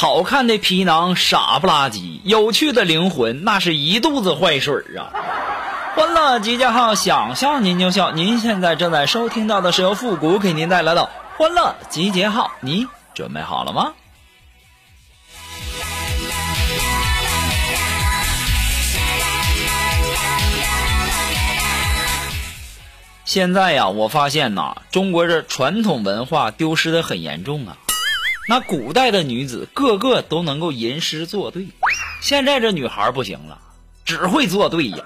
好看的皮囊傻不拉几，有趣的灵魂那是一肚子坏水啊！欢乐集结号，想笑您就笑。您现在正在收听到的是由复古给您带来的欢乐集结号，你准备好了吗？现在呀，我发现呐，中国这传统文化丢失的很严重啊。那古代的女子个个都能够吟诗作对，现在这女孩不行了，只会作对呀。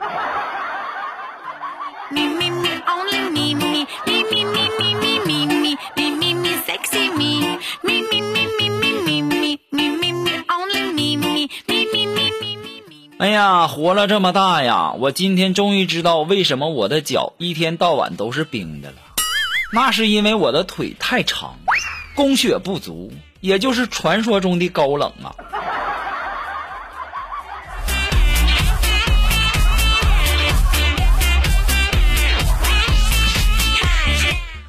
哎呀，活了这么大呀，我今天终于知道为什么我的脚一天到晚都是冰的了，那是因为我的腿太长，供血不足。也就是传说中的高冷啊！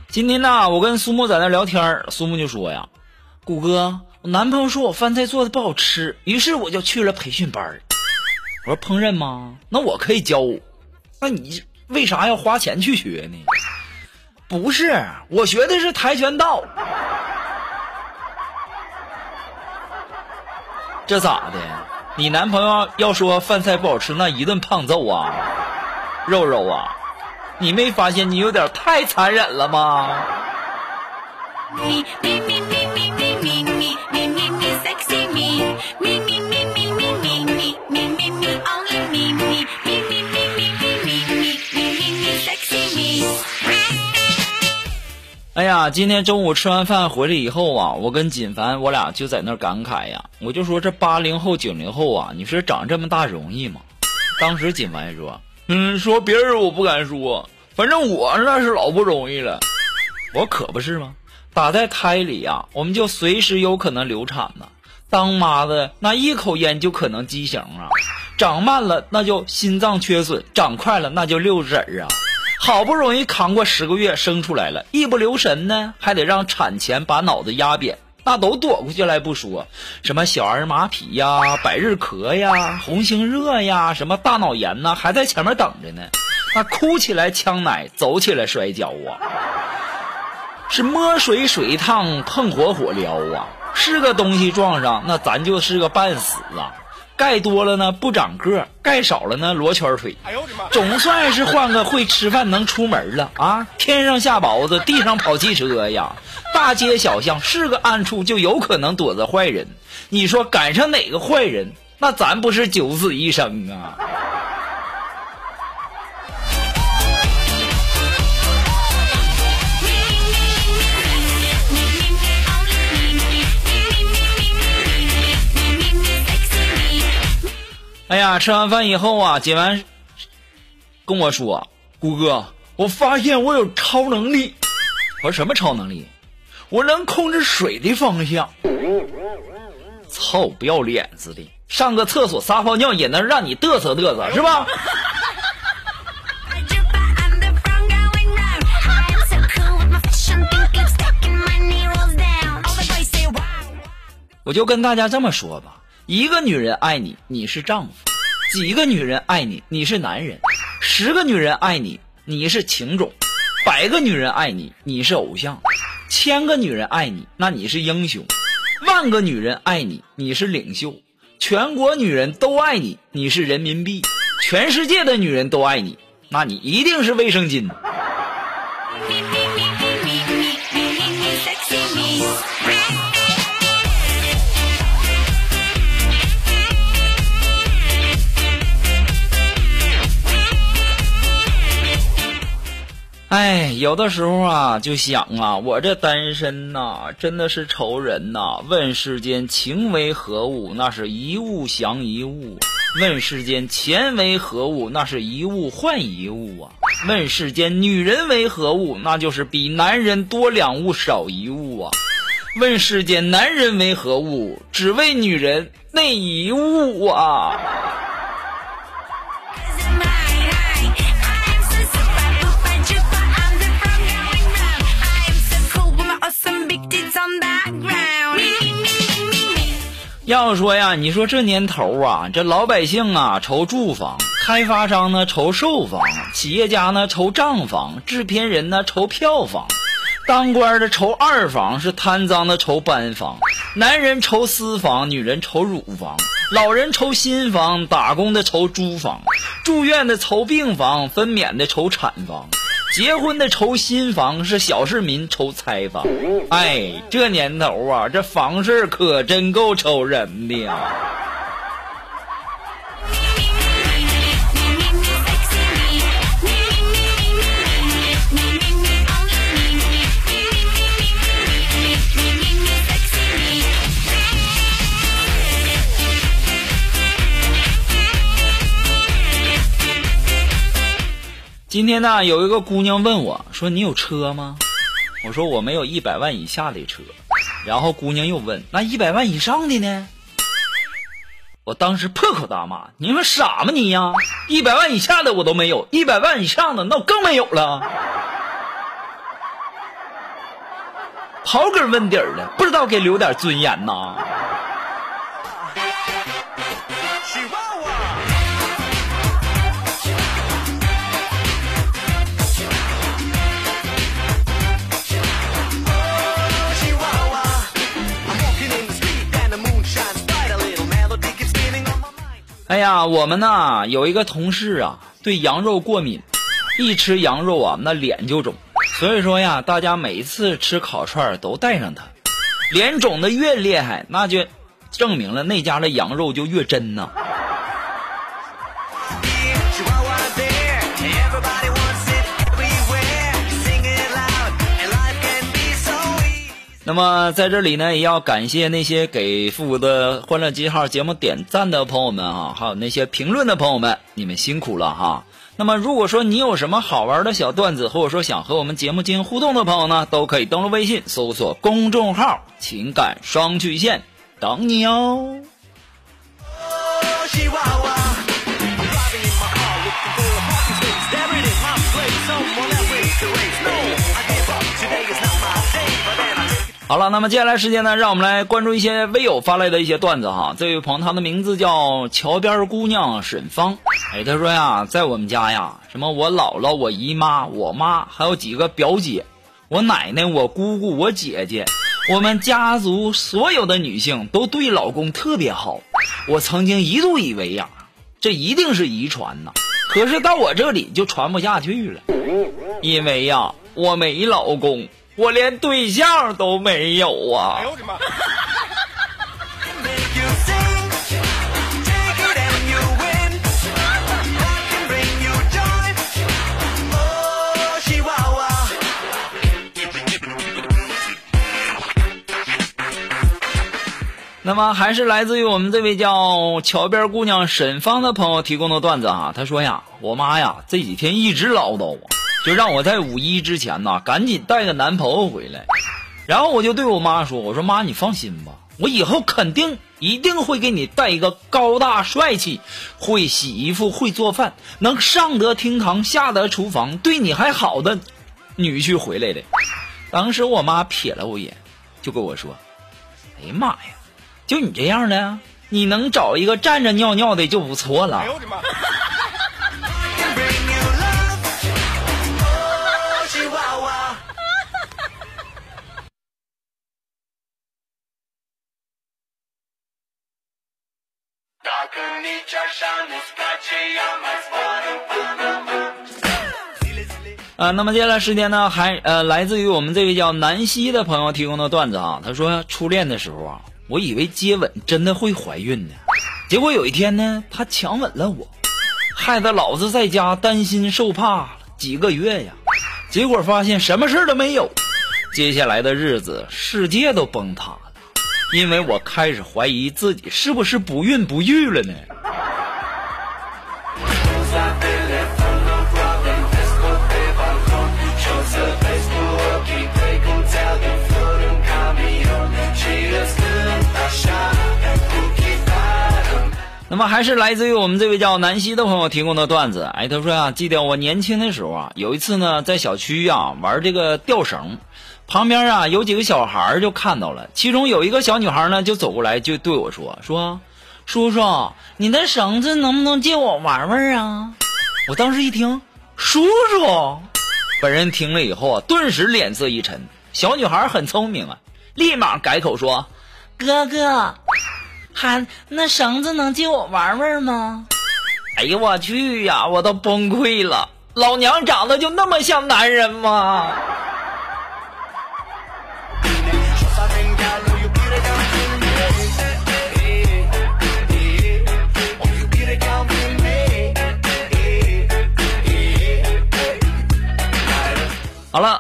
今天呢，我跟苏木在那聊天苏木就说呀：“谷哥，我男朋友说我饭菜做的不好吃，于是我就去了培训班。”我说：“烹饪吗？那我可以教。那你为啥要花钱去学呢？”不是，我学的是跆拳道。这咋的？你男朋友要说饭菜不好吃，那一顿胖揍啊！肉肉啊，你没发现你有点太残忍了吗？哎呀，今天中午吃完饭回来以后啊，我跟锦凡我俩就在那感慨呀，我就说这八零后九零后啊，你说长这么大容易吗？当时锦凡说，嗯，说别人我不敢说，反正我那是老不容易了。我可不是吗？打在胎里呀，我们就随时有可能流产呢。当妈的那一口烟就可能畸形啊，长慢了那就心脏缺损，长快了那就六指儿啊。好不容易扛过十个月生出来了，一不留神呢，还得让产前把脑子压扁，那都躲过去来不说，什么小儿麻痹呀、百日咳呀、红星热呀、什么大脑炎呐，还在前面等着呢。那哭起来呛奶，走起来摔跤啊，是摸水水烫，碰火火燎啊，是个东西撞上，那咱就是个半死啊。盖多了呢不长个，盖少了呢罗圈腿。哎呦我的妈！总算是换个会吃饭能出门了啊！天上下雹子，地上跑汽车呀！大街小巷是个暗处，就有可能躲着坏人。你说赶上哪个坏人，那咱不是九死一生啊！吃完饭以后啊，锦完跟我说：“谷哥，我发现我有超能力。”我说：“什么超能力？”我能控制水的方向。操，不要脸似的！上个厕所撒泡尿也能让你嘚瑟嘚瑟是吧？我就跟大家这么说吧。一个女人爱你，你是丈夫；几个女人爱你，你是男人；十个女人爱你，你是情种；百个女人爱你，你是偶像；千个女人爱你，那你是英雄；万个女人爱你，你是领袖；全国女人都爱你，你是人民币；全世界的女人都爱你，那你一定是卫生巾。哎有的时候啊，就想啊，我这单身呐，真的是愁人呐。问世间情为何物？那是一物降一物。问世间钱为何物？那是一物换一物啊。问世间女人为何物？那就是比男人多两物少一物啊。问世间男人为何物？只为女人那一物啊。要说呀，你说这年头啊，这老百姓啊愁住房，开发商呢愁售房，企业家呢愁账房，制片人呢愁票房，当官的愁二房，是贪赃的愁班房，男人愁私房，女人愁乳房，老人愁新房，打工的愁租房，住院的愁病房，分娩的愁产房。结婚的愁新房，是小市民愁拆房。哎，这年头啊，这房事可真够愁人的呀。今天呢，有一个姑娘问我说：“你有车吗？”我说：“我没有一百万以下的车。”然后姑娘又问：“那一百万以上的呢？”我当时破口大骂：“你们傻吗你呀？一百万以下的我都没有，一百万以上的那我更没有了。”刨根问底儿的，不知道给留点尊严呐。哎呀，我们呢有一个同事啊，对羊肉过敏，一吃羊肉啊，那脸就肿。所以说呀，大家每一次吃烤串都带上它，脸肿的越厉害，那就证明了那家的羊肉就越真呐。那么在这里呢，也要感谢那些给复古的欢乐记号节目点赞的朋友们啊，还有那些评论的朋友们，你们辛苦了哈。那么如果说你有什么好玩的小段子，或者说想和我们节目进行互动的朋友呢，都可以登录微信搜索公众号“情感双曲线”，等你哦。好了，那么接下来时间呢，让我们来关注一些微友发来的一些段子哈。这位朋友，他的名字叫桥边姑娘沈芳。哎，他说呀，在我们家呀，什么我姥姥、我姨妈、我妈，还有几个表姐，我奶奶、我姑姑、我姐姐，我们家族所有的女性都对老公特别好。我曾经一度以为呀，这一定是遗传呐，可是到我这里就传不下去了，因为呀，我没老公。我连对象都没有啊！哎呦我的妈！那么还是来自于我们这位叫桥边姑娘沈芳的朋友提供的段子啊，她说呀，我妈呀这几天一直唠叨我。就让我在五一之前呐，赶紧带个男朋友回来。然后我就对我妈说：“我说妈，你放心吧，我以后肯定一定会给你带一个高大帅气、会洗衣服、会做饭、能上得厅堂、下得厨房、对你还好的女婿回来的。”当时我妈瞥了我一眼，就跟我说：“哎呀妈呀，就你这样的，你能找一个站着尿尿的就不错了。”哎呦我的妈！啊，那么接下来时间呢，还呃，来自于我们这位叫南希的朋友提供的段子啊。他说，初恋的时候啊，我以为接吻真的会怀孕呢，结果有一天呢，他强吻了我，害得老子在家担心受怕几个月呀。结果发现什么事都没有。接下来的日子，世界都崩塌，因为我开始怀疑自己是不是不孕不育了呢。那么还是来自于我们这位叫南希的朋友提供的段子。哎，他说啊，记得我年轻的时候啊，有一次呢，在小区啊玩这个吊绳，旁边啊有几个小孩就看到了，其中有一个小女孩呢就走过来就对我说说，叔叔，你的绳子能不能借我玩玩啊？我当时一听，叔叔，本人听了以后啊，顿时脸色一沉。小女孩很聪明啊，立马改口说，哥哥。还那绳子能借我玩玩吗？哎呦我去呀，我都崩溃了！老娘长得就那么像男人吗？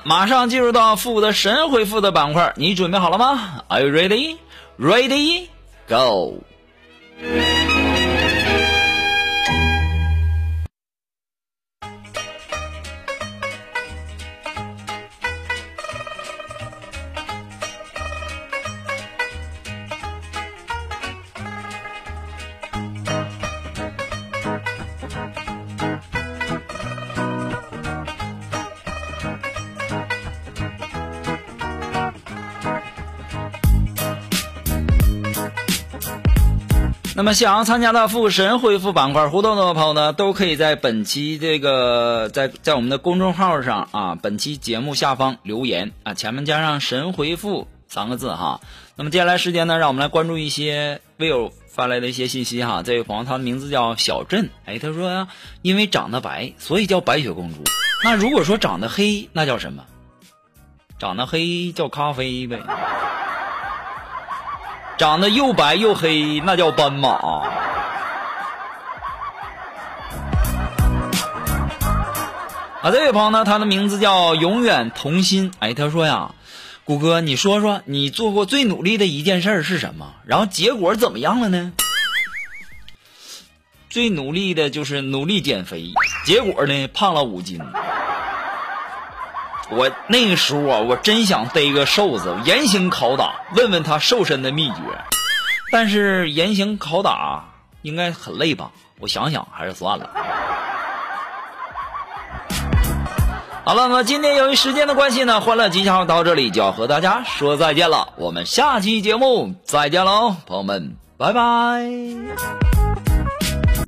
马上进入到复古的神回复的板块，你准备好了吗？Are you ready? Ready? Go! 那么，想要参加到复神回复板块互动的朋友呢，都可以在本期这个在在我们的公众号上啊，本期节目下方留言啊，前面加上“神回复”三个字哈。那么接下来时间呢，让我们来关注一些微友发来的一些信息哈。这位朋友他的名字叫小镇，哎，他说因为长得白，所以叫白雪公主。那如果说长得黑，那叫什么？长得黑叫咖啡呗。长得又白又黑，那叫斑马。啊，这位朋友呢，他的名字叫永远童心。哎，他说呀，谷哥，你说说你做过最努力的一件事是什么？然后结果怎么样了呢？最努力的就是努力减肥，结果呢，胖了五斤。我那个时候啊，我真想逮个瘦子严刑拷打，问问他瘦身的秘诀。但是严刑拷打应该很累吧？我想想还是算了。好了，那今天由于时间的关系呢，欢乐吉祥到这里就要和大家说再见了。我们下期节目再见喽，朋友们，拜拜。